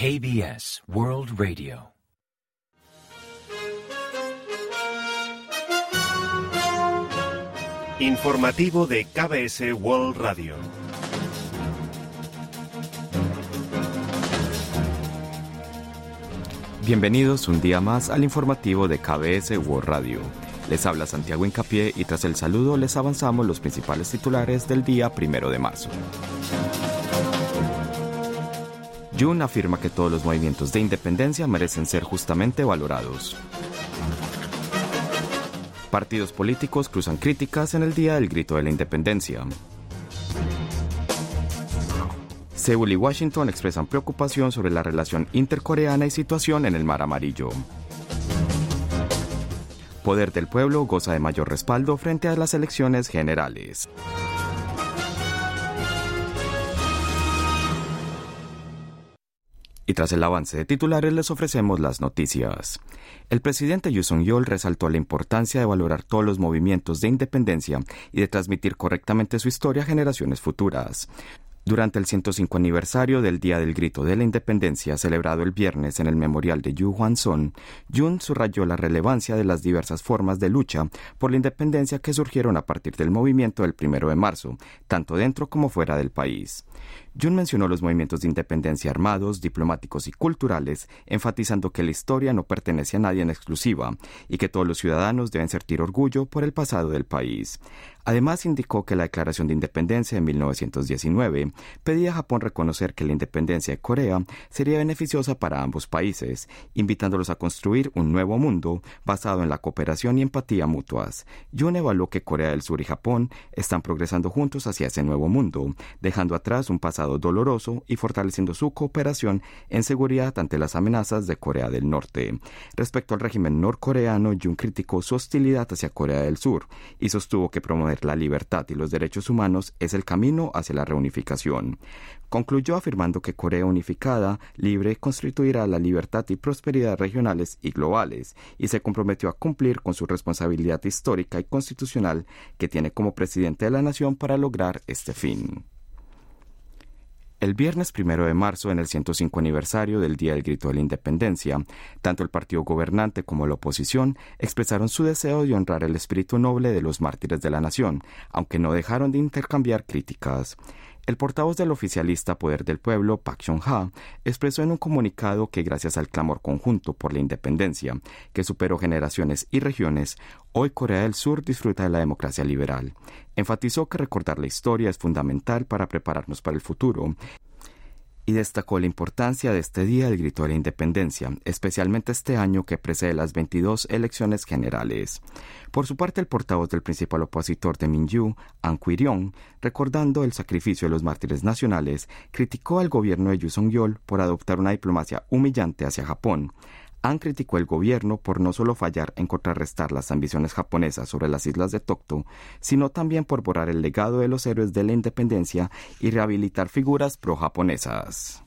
KBS World Radio. Informativo de KBS World Radio. Bienvenidos un día más al informativo de KBS World Radio. Les habla Santiago Incapié y tras el saludo les avanzamos los principales titulares del día primero de marzo. Jun afirma que todos los movimientos de independencia merecen ser justamente valorados. Partidos políticos cruzan críticas en el Día del Grito de la Independencia. Seúl y Washington expresan preocupación sobre la relación intercoreana y situación en el Mar Amarillo. Poder del Pueblo goza de mayor respaldo frente a las elecciones generales. Y tras el avance de titulares les ofrecemos las noticias. El presidente Yoon Suk-yeol resaltó la importancia de valorar todos los movimientos de independencia y de transmitir correctamente su historia a generaciones futuras. Durante el 105 aniversario del Día del Grito de la Independencia, celebrado el viernes en el memorial de Yu Hwan-son, Jun subrayó la relevancia de las diversas formas de lucha por la independencia que surgieron a partir del movimiento del 1 de marzo, tanto dentro como fuera del país. Jun mencionó los movimientos de independencia armados, diplomáticos y culturales, enfatizando que la historia no pertenece a nadie en exclusiva y que todos los ciudadanos deben sentir orgullo por el pasado del país. Además, indicó que la Declaración de Independencia de 1919 pedía a Japón reconocer que la independencia de Corea sería beneficiosa para ambos países, invitándolos a construir un nuevo mundo basado en la cooperación y empatía mutuas. Jun evaluó que Corea del Sur y Japón están progresando juntos hacia ese nuevo mundo, dejando atrás un pasado doloroso y fortaleciendo su cooperación en seguridad ante las amenazas de Corea del Norte. Respecto al régimen norcoreano, Jun criticó su hostilidad hacia Corea del Sur y sostuvo que promover la libertad y los derechos humanos es el camino hacia la reunificación. Concluyó afirmando que Corea unificada, libre, constituirá la libertad y prosperidad regionales y globales, y se comprometió a cumplir con su responsabilidad histórica y constitucional que tiene como presidente de la nación para lograr este fin. El viernes primero de marzo, en el 105 aniversario del Día del Grito de la Independencia, tanto el partido gobernante como la oposición expresaron su deseo de honrar el espíritu noble de los mártires de la nación, aunque no dejaron de intercambiar críticas. El portavoz del oficialista Poder del Pueblo, Pak Jong-ha, expresó en un comunicado que gracias al clamor conjunto por la independencia, que superó generaciones y regiones, hoy Corea del Sur disfruta de la democracia liberal. Enfatizó que recordar la historia es fundamental para prepararnos para el futuro y destacó la importancia de este día del grito de la independencia, especialmente este año que precede las 22 elecciones generales. Por su parte, el portavoz del principal opositor de Minju, An Kwirion, recordando el sacrificio de los mártires nacionales, criticó al gobierno de Yu Song-yeol por adoptar una diplomacia humillante hacia Japón. Han criticó el gobierno por no solo fallar en contrarrestar las ambiciones japonesas sobre las islas de Tokto, sino también por borrar el legado de los héroes de la independencia y rehabilitar figuras pro-japonesas.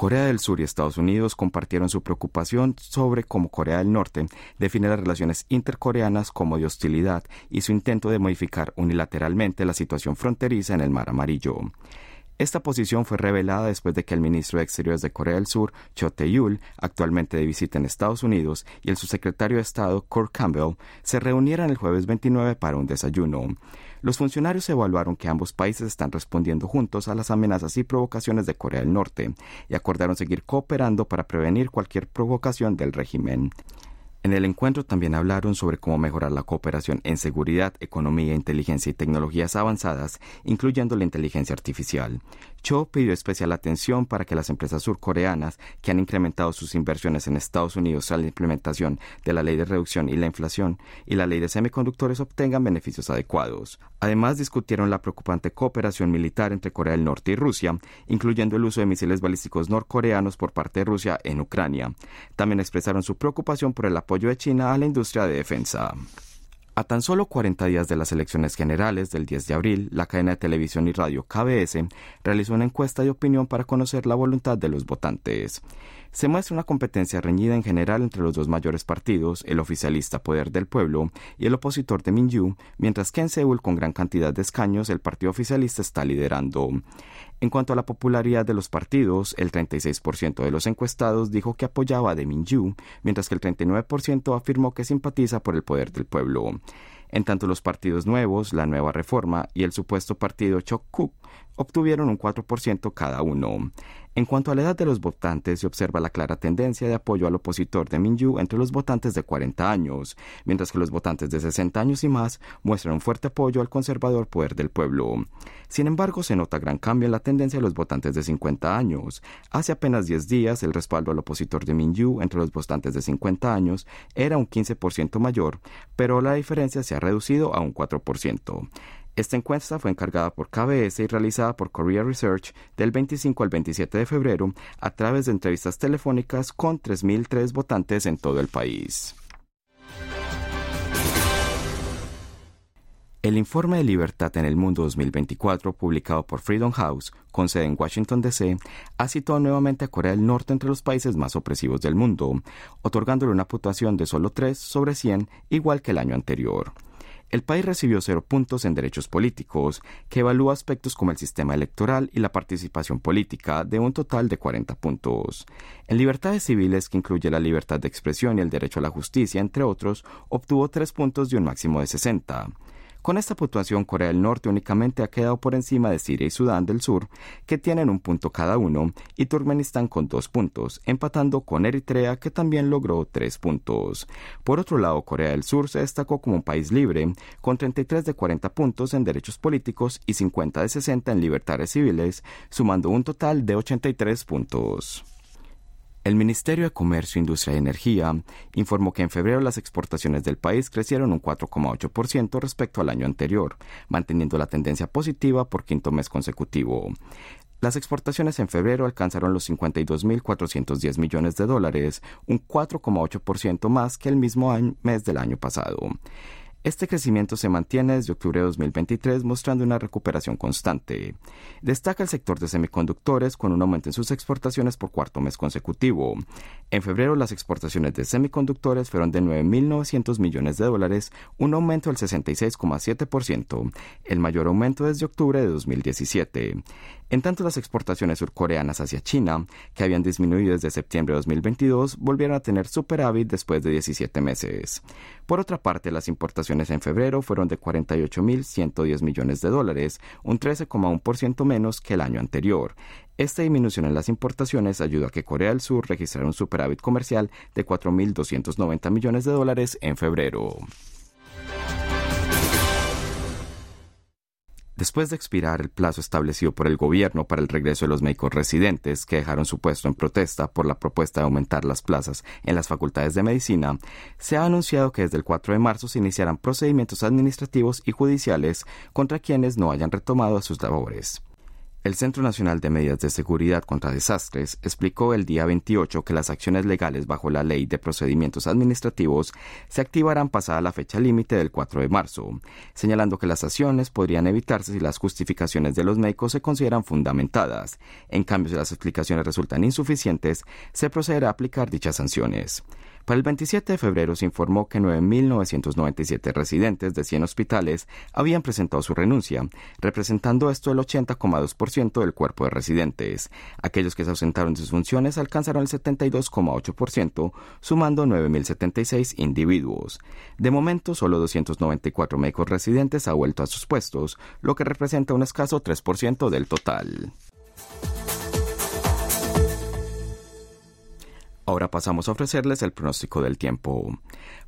Corea del Sur y Estados Unidos compartieron su preocupación sobre cómo Corea del Norte define las relaciones intercoreanas como de hostilidad y su intento de modificar unilateralmente la situación fronteriza en el Mar Amarillo. Esta posición fue revelada después de que el ministro de Exteriores de Corea del Sur, Cho Tae-yul, actualmente de visita en Estados Unidos, y el subsecretario de Estado, Kurt Campbell, se reunieran el jueves 29 para un desayuno. Los funcionarios evaluaron que ambos países están respondiendo juntos a las amenazas y provocaciones de Corea del Norte y acordaron seguir cooperando para prevenir cualquier provocación del régimen. En el encuentro también hablaron sobre cómo mejorar la cooperación en seguridad, economía, inteligencia y tecnologías avanzadas, incluyendo la inteligencia artificial. Cho pidió especial atención para que las empresas surcoreanas que han incrementado sus inversiones en Estados Unidos tras la implementación de la ley de reducción y la inflación y la ley de semiconductores obtengan beneficios adecuados. Además, discutieron la preocupante cooperación militar entre Corea del Norte y Rusia, incluyendo el uso de misiles balísticos norcoreanos por parte de Rusia en Ucrania. También expresaron su preocupación por el apoyo de China a la industria de defensa. A tan solo 40 días de las elecciones generales del 10 de abril, la cadena de televisión y radio KBS realizó una encuesta de opinión para conocer la voluntad de los votantes. Se muestra una competencia reñida en general entre los dos mayores partidos, el oficialista Poder del Pueblo y el opositor de Minyu, mientras que en Seúl, con gran cantidad de escaños, el partido oficialista está liderando. En cuanto a la popularidad de los partidos, el 36% de los encuestados dijo que apoyaba a de Minyu, mientras que el 39% afirmó que simpatiza por el poder del pueblo. En tanto, los partidos nuevos, la Nueva Reforma y el supuesto partido Chokkuk obtuvieron un 4% cada uno. En cuanto a la edad de los votantes, se observa la clara tendencia de apoyo al opositor de Minyu entre los votantes de 40 años, mientras que los votantes de 60 años y más muestran un fuerte apoyo al conservador poder del pueblo. Sin embargo, se nota gran cambio en la tendencia de los votantes de 50 años. Hace apenas 10 días, el respaldo al opositor de Minyu entre los votantes de 50 años era un 15% mayor, pero la diferencia se ha reducido a un 4%. Esta encuesta fue encargada por KBS y realizada por Korea Research del 25 al 27 de febrero a través de entrevistas telefónicas con 3.003 votantes en todo el país. El informe de libertad en el mundo 2024, publicado por Freedom House, con sede en Washington, D.C., ha situado nuevamente a Corea del Norte entre los países más opresivos del mundo, otorgándole una puntuación de solo 3 sobre 100, igual que el año anterior. El país recibió cero puntos en derechos políticos, que evalúa aspectos como el sistema electoral y la participación política, de un total de 40 puntos. En libertades civiles, que incluye la libertad de expresión y el derecho a la justicia, entre otros, obtuvo tres puntos de un máximo de 60. Con esta puntuación, Corea del Norte únicamente ha quedado por encima de Siria y Sudán del Sur, que tienen un punto cada uno, y Turkmenistán con dos puntos, empatando con Eritrea, que también logró tres puntos. Por otro lado, Corea del Sur se destacó como un país libre, con 33 de 40 puntos en derechos políticos y 50 de 60 en libertades civiles, sumando un total de 83 puntos. El Ministerio de Comercio, Industria y Energía informó que en febrero las exportaciones del país crecieron un 4,8% respecto al año anterior, manteniendo la tendencia positiva por quinto mes consecutivo. Las exportaciones en febrero alcanzaron los 52.410 millones de dólares, un 4,8% más que el mismo mes del año pasado. Este crecimiento se mantiene desde octubre de 2023 mostrando una recuperación constante. Destaca el sector de semiconductores con un aumento en sus exportaciones por cuarto mes consecutivo. En febrero las exportaciones de semiconductores fueron de 9.900 millones de dólares, un aumento del 66,7%, el mayor aumento desde octubre de 2017. En tanto, las exportaciones surcoreanas hacia China, que habían disminuido desde septiembre de 2022, volvieron a tener superávit después de 17 meses. Por otra parte, las importaciones en febrero fueron de 48.110 millones de dólares, un 13,1% menos que el año anterior. Esta disminución en las importaciones ayudó a que Corea del Sur registrara un superávit comercial de 4.290 millones de dólares en febrero. Después de expirar el plazo establecido por el gobierno para el regreso de los médicos residentes que dejaron su puesto en protesta por la propuesta de aumentar las plazas en las facultades de medicina, se ha anunciado que desde el 4 de marzo se iniciarán procedimientos administrativos y judiciales contra quienes no hayan retomado sus labores. El Centro Nacional de Medidas de Seguridad contra Desastres explicó el día 28 que las acciones legales bajo la Ley de Procedimientos Administrativos se activarán pasada la fecha límite del 4 de marzo, señalando que las acciones podrían evitarse si las justificaciones de los médicos se consideran fundamentadas. En cambio, si las explicaciones resultan insuficientes, se procederá a aplicar dichas sanciones. Para el 27 de febrero se informó que 9.997 residentes de 100 hospitales habían presentado su renuncia, representando esto el 80,2% del cuerpo de residentes. Aquellos que se ausentaron de sus funciones alcanzaron el 72,8%, sumando 9.076 individuos. De momento, solo 294 médicos residentes han vuelto a sus puestos, lo que representa un escaso 3% del total. Ahora pasamos a ofrecerles el pronóstico del tiempo.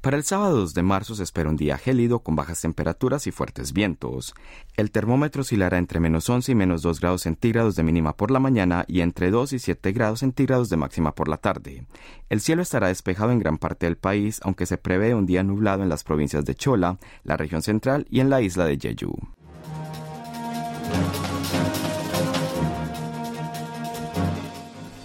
Para el sábado 2 de marzo se espera un día gélido con bajas temperaturas y fuertes vientos. El termómetro oscilará entre menos 11 y menos 2 grados centígrados de mínima por la mañana y entre 2 y 7 grados centígrados de máxima por la tarde. El cielo estará despejado en gran parte del país, aunque se prevé un día nublado en las provincias de Chola, la región central y en la isla de Jeju.